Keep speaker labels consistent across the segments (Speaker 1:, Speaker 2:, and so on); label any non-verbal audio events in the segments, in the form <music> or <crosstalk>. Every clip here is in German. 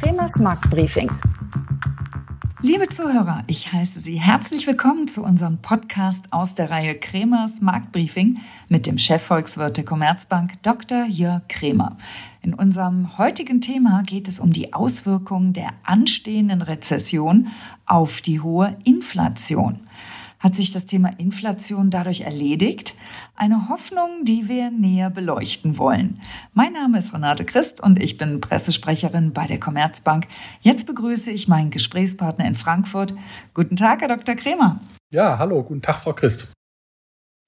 Speaker 1: Kremers Marktbriefing. Liebe Zuhörer, ich heiße Sie herzlich willkommen zu unserem Podcast aus der Reihe Kremers Marktbriefing mit dem Chefvolkswirt der Commerzbank Dr. Jörg Kremer. In unserem heutigen Thema geht es um die Auswirkungen der anstehenden Rezession auf die hohe Inflation. Hat sich das Thema Inflation dadurch erledigt? Eine Hoffnung, die wir näher beleuchten wollen. Mein Name ist Renate Christ und ich bin Pressesprecherin bei der Commerzbank. Jetzt begrüße ich meinen Gesprächspartner in Frankfurt. Guten Tag, Herr Dr. Kremer.
Speaker 2: Ja, hallo, guten Tag, Frau Christ.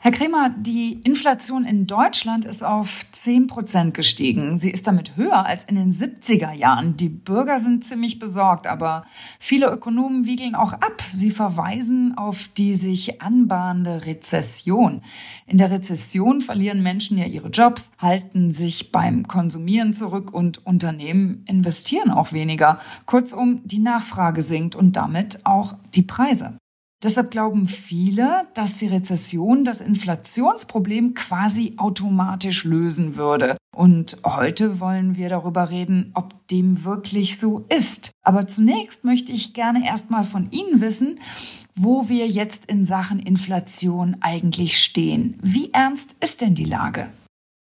Speaker 1: Herr Kremer, die Inflation in Deutschland ist auf 10 Prozent gestiegen. Sie ist damit höher als in den 70er Jahren. Die Bürger sind ziemlich besorgt, aber viele Ökonomen wiegeln auch ab. Sie verweisen auf die sich anbahnende Rezession. In der Rezession verlieren Menschen ja ihre Jobs, halten sich beim Konsumieren zurück und Unternehmen investieren auch weniger. Kurzum, die Nachfrage sinkt und damit auch die Preise. Deshalb glauben viele, dass die Rezession das Inflationsproblem quasi automatisch lösen würde. Und heute wollen wir darüber reden, ob dem wirklich so ist. Aber zunächst möchte ich gerne erstmal von Ihnen wissen, wo wir jetzt in Sachen Inflation eigentlich stehen. Wie ernst ist denn die Lage?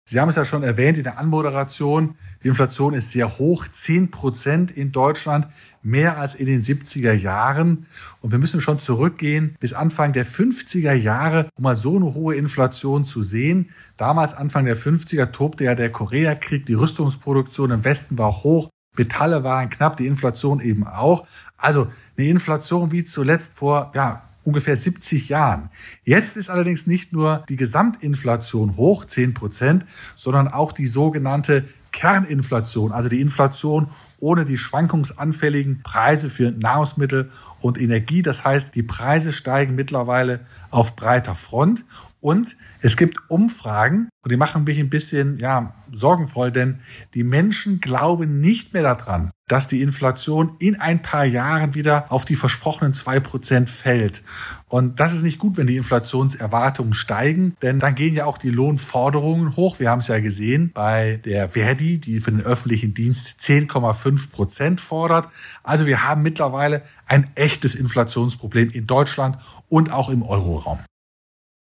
Speaker 2: Sie haben es ja schon erwähnt in der Anmoderation. Die Inflation ist sehr hoch, 10 Prozent in Deutschland, mehr als in den 70er Jahren. Und wir müssen schon zurückgehen bis Anfang der 50er Jahre, um mal so eine hohe Inflation zu sehen. Damals, Anfang der 50er, tobte ja der Koreakrieg, die Rüstungsproduktion im Westen war hoch, Metalle waren knapp, die Inflation eben auch. Also eine Inflation wie zuletzt vor, ja, ungefähr 70 Jahren. Jetzt ist allerdings nicht nur die Gesamtinflation hoch, 10 Prozent, sondern auch die sogenannte Kerninflation, also die Inflation ohne die schwankungsanfälligen Preise für Nahrungsmittel und Energie. Das heißt, die Preise steigen mittlerweile auf breiter Front und es gibt Umfragen, und die machen mich ein bisschen ja, sorgenvoll, denn die Menschen glauben nicht mehr daran, dass die Inflation in ein paar Jahren wieder auf die versprochenen zwei Prozent fällt. Und das ist nicht gut, wenn die Inflationserwartungen steigen, denn dann gehen ja auch die Lohnforderungen hoch. Wir haben es ja gesehen bei der Verdi, die für den öffentlichen Dienst 10,5 Prozent fordert. Also wir haben mittlerweile ein echtes Inflationsproblem in Deutschland und auch im Euroraum.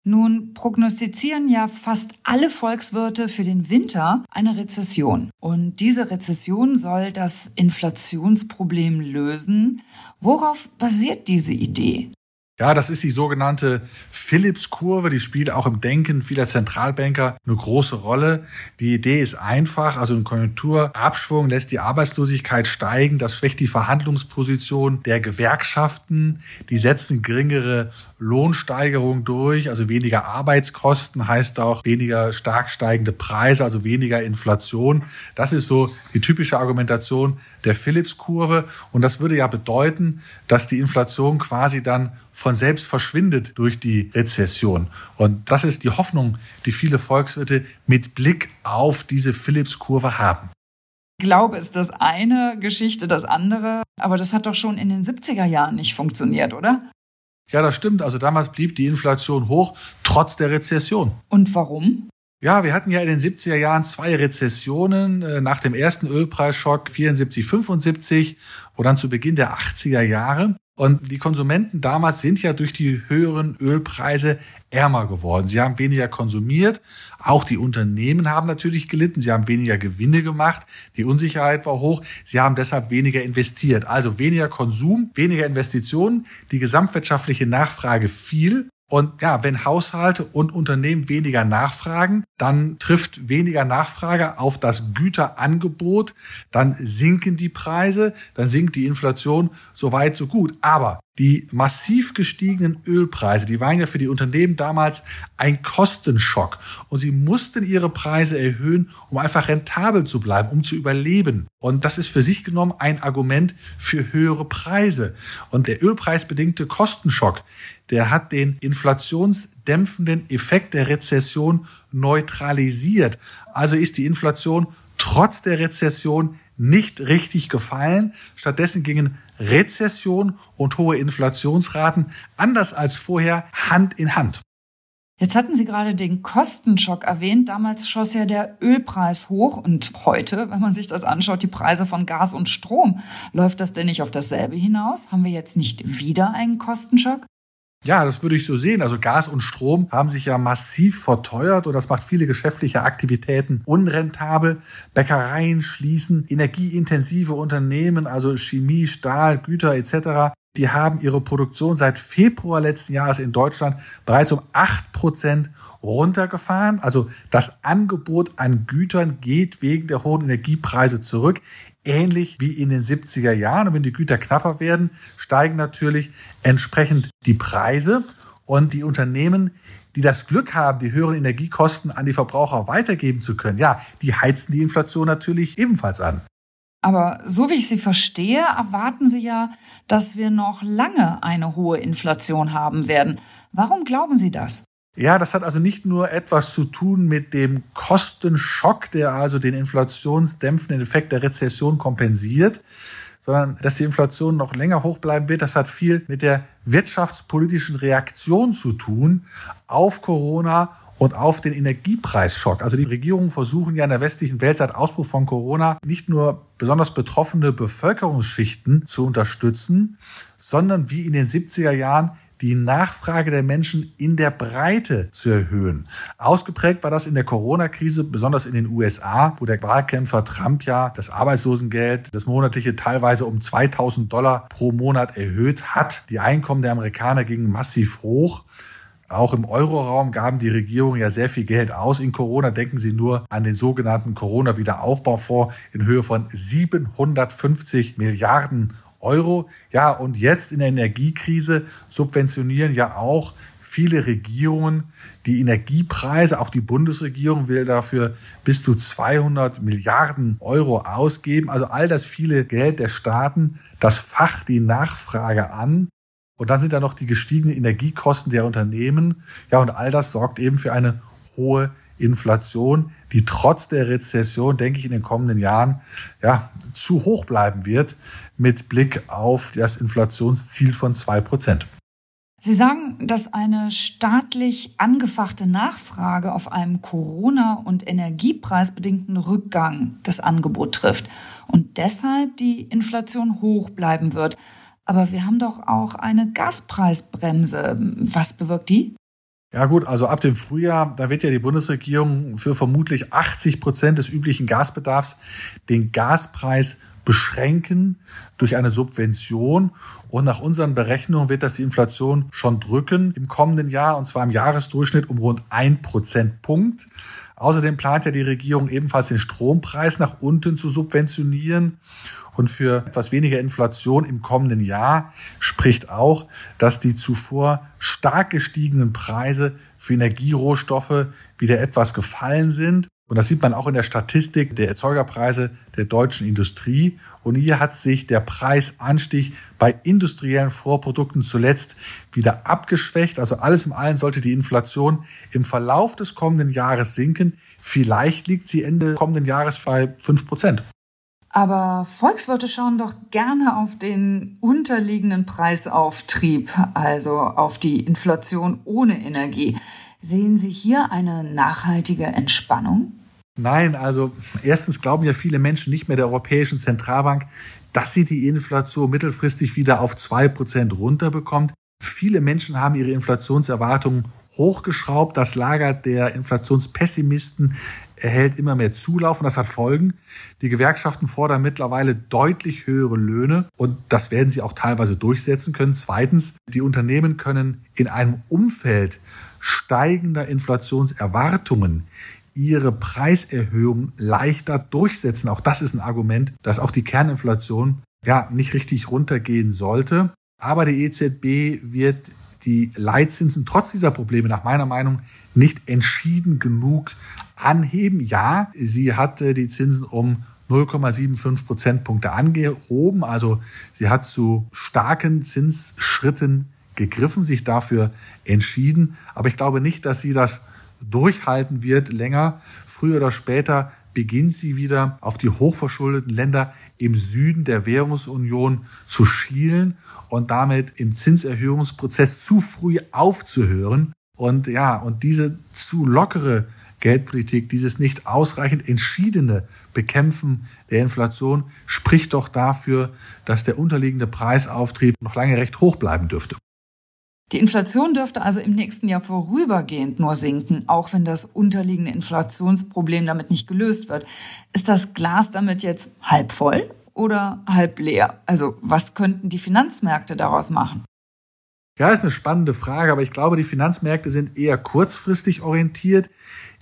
Speaker 1: Nun prognostizieren ja fast alle Volkswirte für den Winter eine Rezession. Und diese Rezession soll das Inflationsproblem lösen. Worauf basiert diese Idee?
Speaker 2: Ja, das ist die sogenannte Phillips-Kurve. Die spielt auch im Denken vieler Zentralbanker eine große Rolle. Die Idee ist einfach. Also ein Konjunkturabschwung lässt die Arbeitslosigkeit steigen. Das schwächt die Verhandlungsposition der Gewerkschaften. Die setzen geringere Lohnsteigerung durch. Also weniger Arbeitskosten heißt auch weniger stark steigende Preise, also weniger Inflation. Das ist so die typische Argumentation der Phillips-Kurve. Und das würde ja bedeuten, dass die Inflation quasi dann von selbst verschwindet durch die Rezession. Und das ist die Hoffnung, die viele Volkswirte mit Blick auf diese Phillips-Kurve haben.
Speaker 1: Glaube ist das eine, Geschichte das andere. Aber das hat doch schon in den 70er Jahren nicht funktioniert, oder?
Speaker 2: Ja, das stimmt. Also damals blieb die Inflation hoch, trotz der Rezession.
Speaker 1: Und warum?
Speaker 2: Ja, wir hatten ja in den 70er Jahren zwei Rezessionen. Äh, nach dem ersten Ölpreisschock 74, 75 und dann zu Beginn der 80er Jahre. Und die Konsumenten damals sind ja durch die höheren Ölpreise ärmer geworden. Sie haben weniger konsumiert. Auch die Unternehmen haben natürlich gelitten. Sie haben weniger Gewinne gemacht. Die Unsicherheit war hoch. Sie haben deshalb weniger investiert. Also weniger Konsum, weniger Investitionen. Die gesamtwirtschaftliche Nachfrage fiel. Und ja, wenn Haushalte und Unternehmen weniger nachfragen, dann trifft weniger Nachfrage auf das Güterangebot, dann sinken die Preise, dann sinkt die Inflation so weit, so gut. Aber die massiv gestiegenen Ölpreise, die waren ja für die Unternehmen damals ein Kostenschock. Und sie mussten ihre Preise erhöhen, um einfach rentabel zu bleiben, um zu überleben. Und das ist für sich genommen ein Argument für höhere Preise. Und der ölpreisbedingte Kostenschock, der hat den inflationsdämpfenden Effekt der Rezession neutralisiert. Also ist die Inflation trotz der Rezession nicht richtig gefallen. Stattdessen gingen Rezession und hohe Inflationsraten anders als vorher Hand in Hand.
Speaker 1: Jetzt hatten Sie gerade den Kostenschock erwähnt. Damals schoss ja der Ölpreis hoch und heute, wenn man sich das anschaut, die Preise von Gas und Strom. Läuft das denn nicht auf dasselbe hinaus? Haben wir jetzt nicht wieder einen Kostenschock?
Speaker 2: Ja, das würde ich so sehen. Also Gas und Strom haben sich ja massiv verteuert und das macht viele geschäftliche Aktivitäten unrentabel. Bäckereien schließen, energieintensive Unternehmen, also Chemie, Stahl, Güter etc die haben ihre Produktion seit Februar letzten Jahres in Deutschland bereits um acht Prozent runtergefahren. Also das Angebot an Gütern geht wegen der hohen Energiepreise zurück. Ähnlich wie in den 70er Jahren. Und wenn die Güter knapper werden, steigen natürlich entsprechend die Preise. Und die Unternehmen, die das Glück haben, die höheren Energiekosten an die Verbraucher weitergeben zu können, ja, die heizen die Inflation natürlich ebenfalls an.
Speaker 1: Aber so wie ich Sie verstehe, erwarten Sie ja, dass wir noch lange eine hohe Inflation haben werden. Warum glauben Sie das?
Speaker 2: Ja, das hat also nicht nur etwas zu tun mit dem Kostenschock, der also den inflationsdämpfenden Effekt der Rezession kompensiert, sondern dass die Inflation noch länger hoch bleiben wird, das hat viel mit der wirtschaftspolitischen Reaktion zu tun auf Corona und auf den Energiepreisschock. Also die Regierungen versuchen ja in der westlichen Welt seit Ausbruch von Corona nicht nur besonders betroffene Bevölkerungsschichten zu unterstützen, sondern wie in den 70er Jahren die Nachfrage der Menschen in der Breite zu erhöhen. Ausgeprägt war das in der Corona-Krise, besonders in den USA, wo der Wahlkämpfer Trump ja das Arbeitslosengeld, das monatliche teilweise um 2000 Dollar pro Monat erhöht hat. Die Einkommen der Amerikaner gingen massiv hoch. Auch im Euroraum gaben die Regierungen ja sehr viel Geld aus. In Corona denken Sie nur an den sogenannten Corona-Wiederaufbaufonds in Höhe von 750 Milliarden Euro. Ja, und jetzt in der Energiekrise subventionieren ja auch viele Regierungen die Energiepreise. Auch die Bundesregierung will dafür bis zu 200 Milliarden Euro ausgeben. Also all das viele Geld der Staaten, das facht die Nachfrage an. Und dann sind da noch die gestiegenen Energiekosten der Unternehmen. Ja, und all das sorgt eben für eine hohe Inflation, die trotz der Rezession, denke ich, in den kommenden Jahren ja, zu hoch bleiben wird mit Blick auf das Inflationsziel von zwei Prozent.
Speaker 1: Sie sagen, dass eine staatlich angefachte Nachfrage auf einem Corona- und Energiepreisbedingten Rückgang das Angebot trifft und deshalb die Inflation hoch bleiben wird. Aber wir haben doch auch eine Gaspreisbremse. Was bewirkt die?
Speaker 2: Ja gut, also ab dem Frühjahr, da wird ja die Bundesregierung für vermutlich 80 Prozent des üblichen Gasbedarfs den Gaspreis beschränken durch eine Subvention. Und nach unseren Berechnungen wird das die Inflation schon drücken im kommenden Jahr, und zwar im Jahresdurchschnitt um rund ein Prozentpunkt. Außerdem plant ja die Regierung ebenfalls den Strompreis nach unten zu subventionieren. Und für etwas weniger Inflation im kommenden Jahr spricht auch, dass die zuvor stark gestiegenen Preise für Energierohstoffe wieder etwas gefallen sind. Und das sieht man auch in der Statistik der Erzeugerpreise der deutschen Industrie. Und hier hat sich der Preisanstieg bei industriellen Vorprodukten zuletzt wieder abgeschwächt. Also alles im Allen sollte die Inflation im Verlauf des kommenden Jahres sinken. Vielleicht liegt sie Ende kommenden Jahres bei fünf Prozent.
Speaker 1: Aber Volkswirte schauen doch gerne auf den unterliegenden Preisauftrieb, also auf die Inflation ohne Energie. Sehen Sie hier eine nachhaltige Entspannung?
Speaker 2: Nein, also erstens glauben ja viele Menschen nicht mehr der Europäischen Zentralbank, dass sie die Inflation mittelfristig wieder auf zwei Prozent runterbekommt. Viele Menschen haben ihre Inflationserwartungen hochgeschraubt. Das Lager der Inflationspessimisten erhält immer mehr Zulauf und das hat Folgen. Die Gewerkschaften fordern mittlerweile deutlich höhere Löhne und das werden sie auch teilweise durchsetzen können. Zweitens, die Unternehmen können in einem Umfeld steigender Inflationserwartungen ihre Preiserhöhung leichter durchsetzen. Auch das ist ein Argument, dass auch die Kerninflation ja nicht richtig runtergehen sollte. Aber die EZB wird die Leitzinsen trotz dieser Probleme nach meiner Meinung nicht entschieden genug anheben. Ja, sie hatte die Zinsen um 0,75 Prozentpunkte angehoben. Also sie hat zu starken Zinsschritten gegriffen, sich dafür entschieden. Aber ich glaube nicht, dass sie das durchhalten wird länger. Früher oder später beginnt sie wieder auf die hochverschuldeten Länder im Süden der Währungsunion zu schielen und damit im Zinserhöhungsprozess zu früh aufzuhören. Und ja, und diese zu lockere Geldpolitik, dieses nicht ausreichend entschiedene Bekämpfen der Inflation spricht doch dafür, dass der unterliegende Preisauftrieb noch lange recht hoch bleiben dürfte.
Speaker 1: Die Inflation dürfte also im nächsten Jahr vorübergehend nur sinken, auch wenn das unterliegende Inflationsproblem damit nicht gelöst wird. Ist das Glas damit jetzt halb voll oder halb leer? Also was könnten die Finanzmärkte daraus machen?
Speaker 2: Ja, ist eine spannende Frage, aber ich glaube, die Finanzmärkte sind eher kurzfristig orientiert.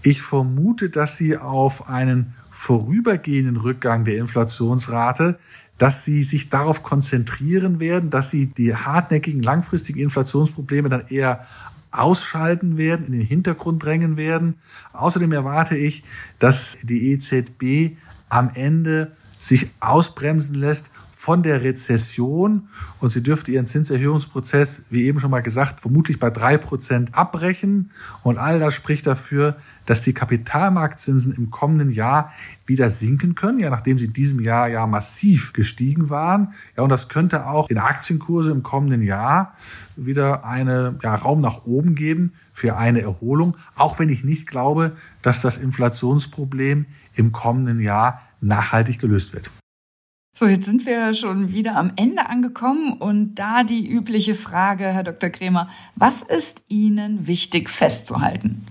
Speaker 2: Ich vermute, dass sie auf einen vorübergehenden Rückgang der Inflationsrate dass sie sich darauf konzentrieren werden, dass sie die hartnäckigen langfristigen Inflationsprobleme dann eher ausschalten werden, in den Hintergrund drängen werden. Außerdem erwarte ich, dass die EZB am Ende sich ausbremsen lässt von der Rezession und sie dürfte ihren Zinserhöhungsprozess, wie eben schon mal gesagt, vermutlich bei drei Prozent abbrechen. Und all das spricht dafür, dass die Kapitalmarktzinsen im kommenden Jahr wieder sinken können, ja, nachdem sie in diesem Jahr ja massiv gestiegen waren. Ja, und das könnte auch in Aktienkurse im kommenden Jahr wieder eine ja, Raum nach oben geben für eine Erholung, auch wenn ich nicht glaube, dass das Inflationsproblem im kommenden Jahr nachhaltig gelöst wird.
Speaker 1: So, jetzt sind wir schon wieder am Ende angekommen und da die übliche Frage, Herr Dr. Kremer, was ist Ihnen wichtig festzuhalten?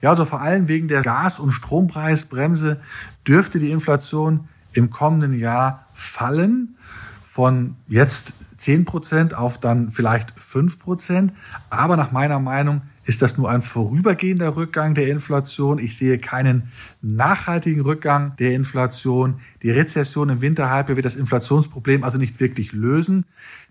Speaker 2: Ja, also vor allem wegen der Gas- und Strompreisbremse dürfte die Inflation im kommenden Jahr fallen von jetzt 10 Prozent auf dann vielleicht 5 Prozent. Aber nach meiner Meinung ist das nur ein vorübergehender Rückgang der Inflation. Ich sehe keinen nachhaltigen Rückgang der Inflation. Die Rezession im Winterhalbjahr wird das Inflationsproblem also nicht wirklich lösen.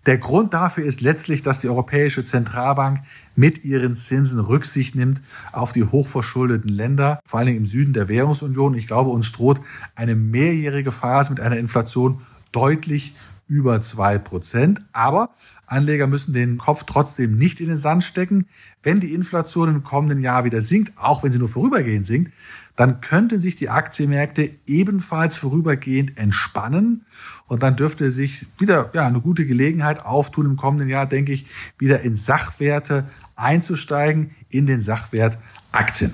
Speaker 2: Der Grund dafür ist letztlich, dass die Europäische Zentralbank mit ihren Zinsen Rücksicht nimmt auf die hochverschuldeten Länder, vor allem im Süden der Währungsunion. Ich glaube, uns droht eine mehrjährige Phase mit einer Inflation deutlich über zwei Prozent. Aber Anleger müssen den Kopf trotzdem nicht in den Sand stecken. Wenn die Inflation im kommenden Jahr wieder sinkt, auch wenn sie nur vorübergehend sinkt, dann könnten sich die Aktienmärkte ebenfalls vorübergehend entspannen. Und dann dürfte sich wieder ja, eine gute Gelegenheit auftun, im kommenden Jahr, denke ich, wieder in Sachwerte einzusteigen, in den Sachwert Aktien.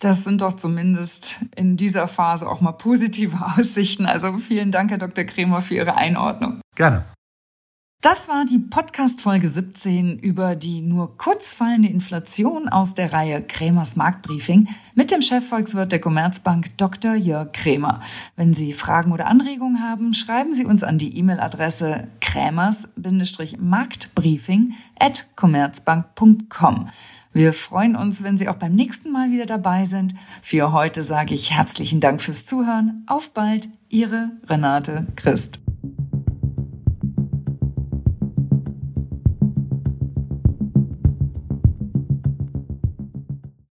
Speaker 1: Das sind doch zumindest in dieser Phase auch mal positive <laughs> Aussichten. Also vielen Dank, Herr Dr. Kremer, für Ihre Einordnung.
Speaker 2: Gerne.
Speaker 1: Das war die Podcast-Folge 17 über die nur kurz fallende Inflation aus der Reihe Kremers Marktbriefing mit dem Chefvolkswirt der Commerzbank Dr. Jörg Kremer. Wenn Sie Fragen oder Anregungen haben, schreiben Sie uns an die E-Mail-Adresse krämers-marktbriefing at commerzbank.com. Wir freuen uns, wenn Sie auch beim nächsten Mal wieder dabei sind. Für heute sage ich herzlichen Dank fürs Zuhören. Auf bald, Ihre Renate Christ.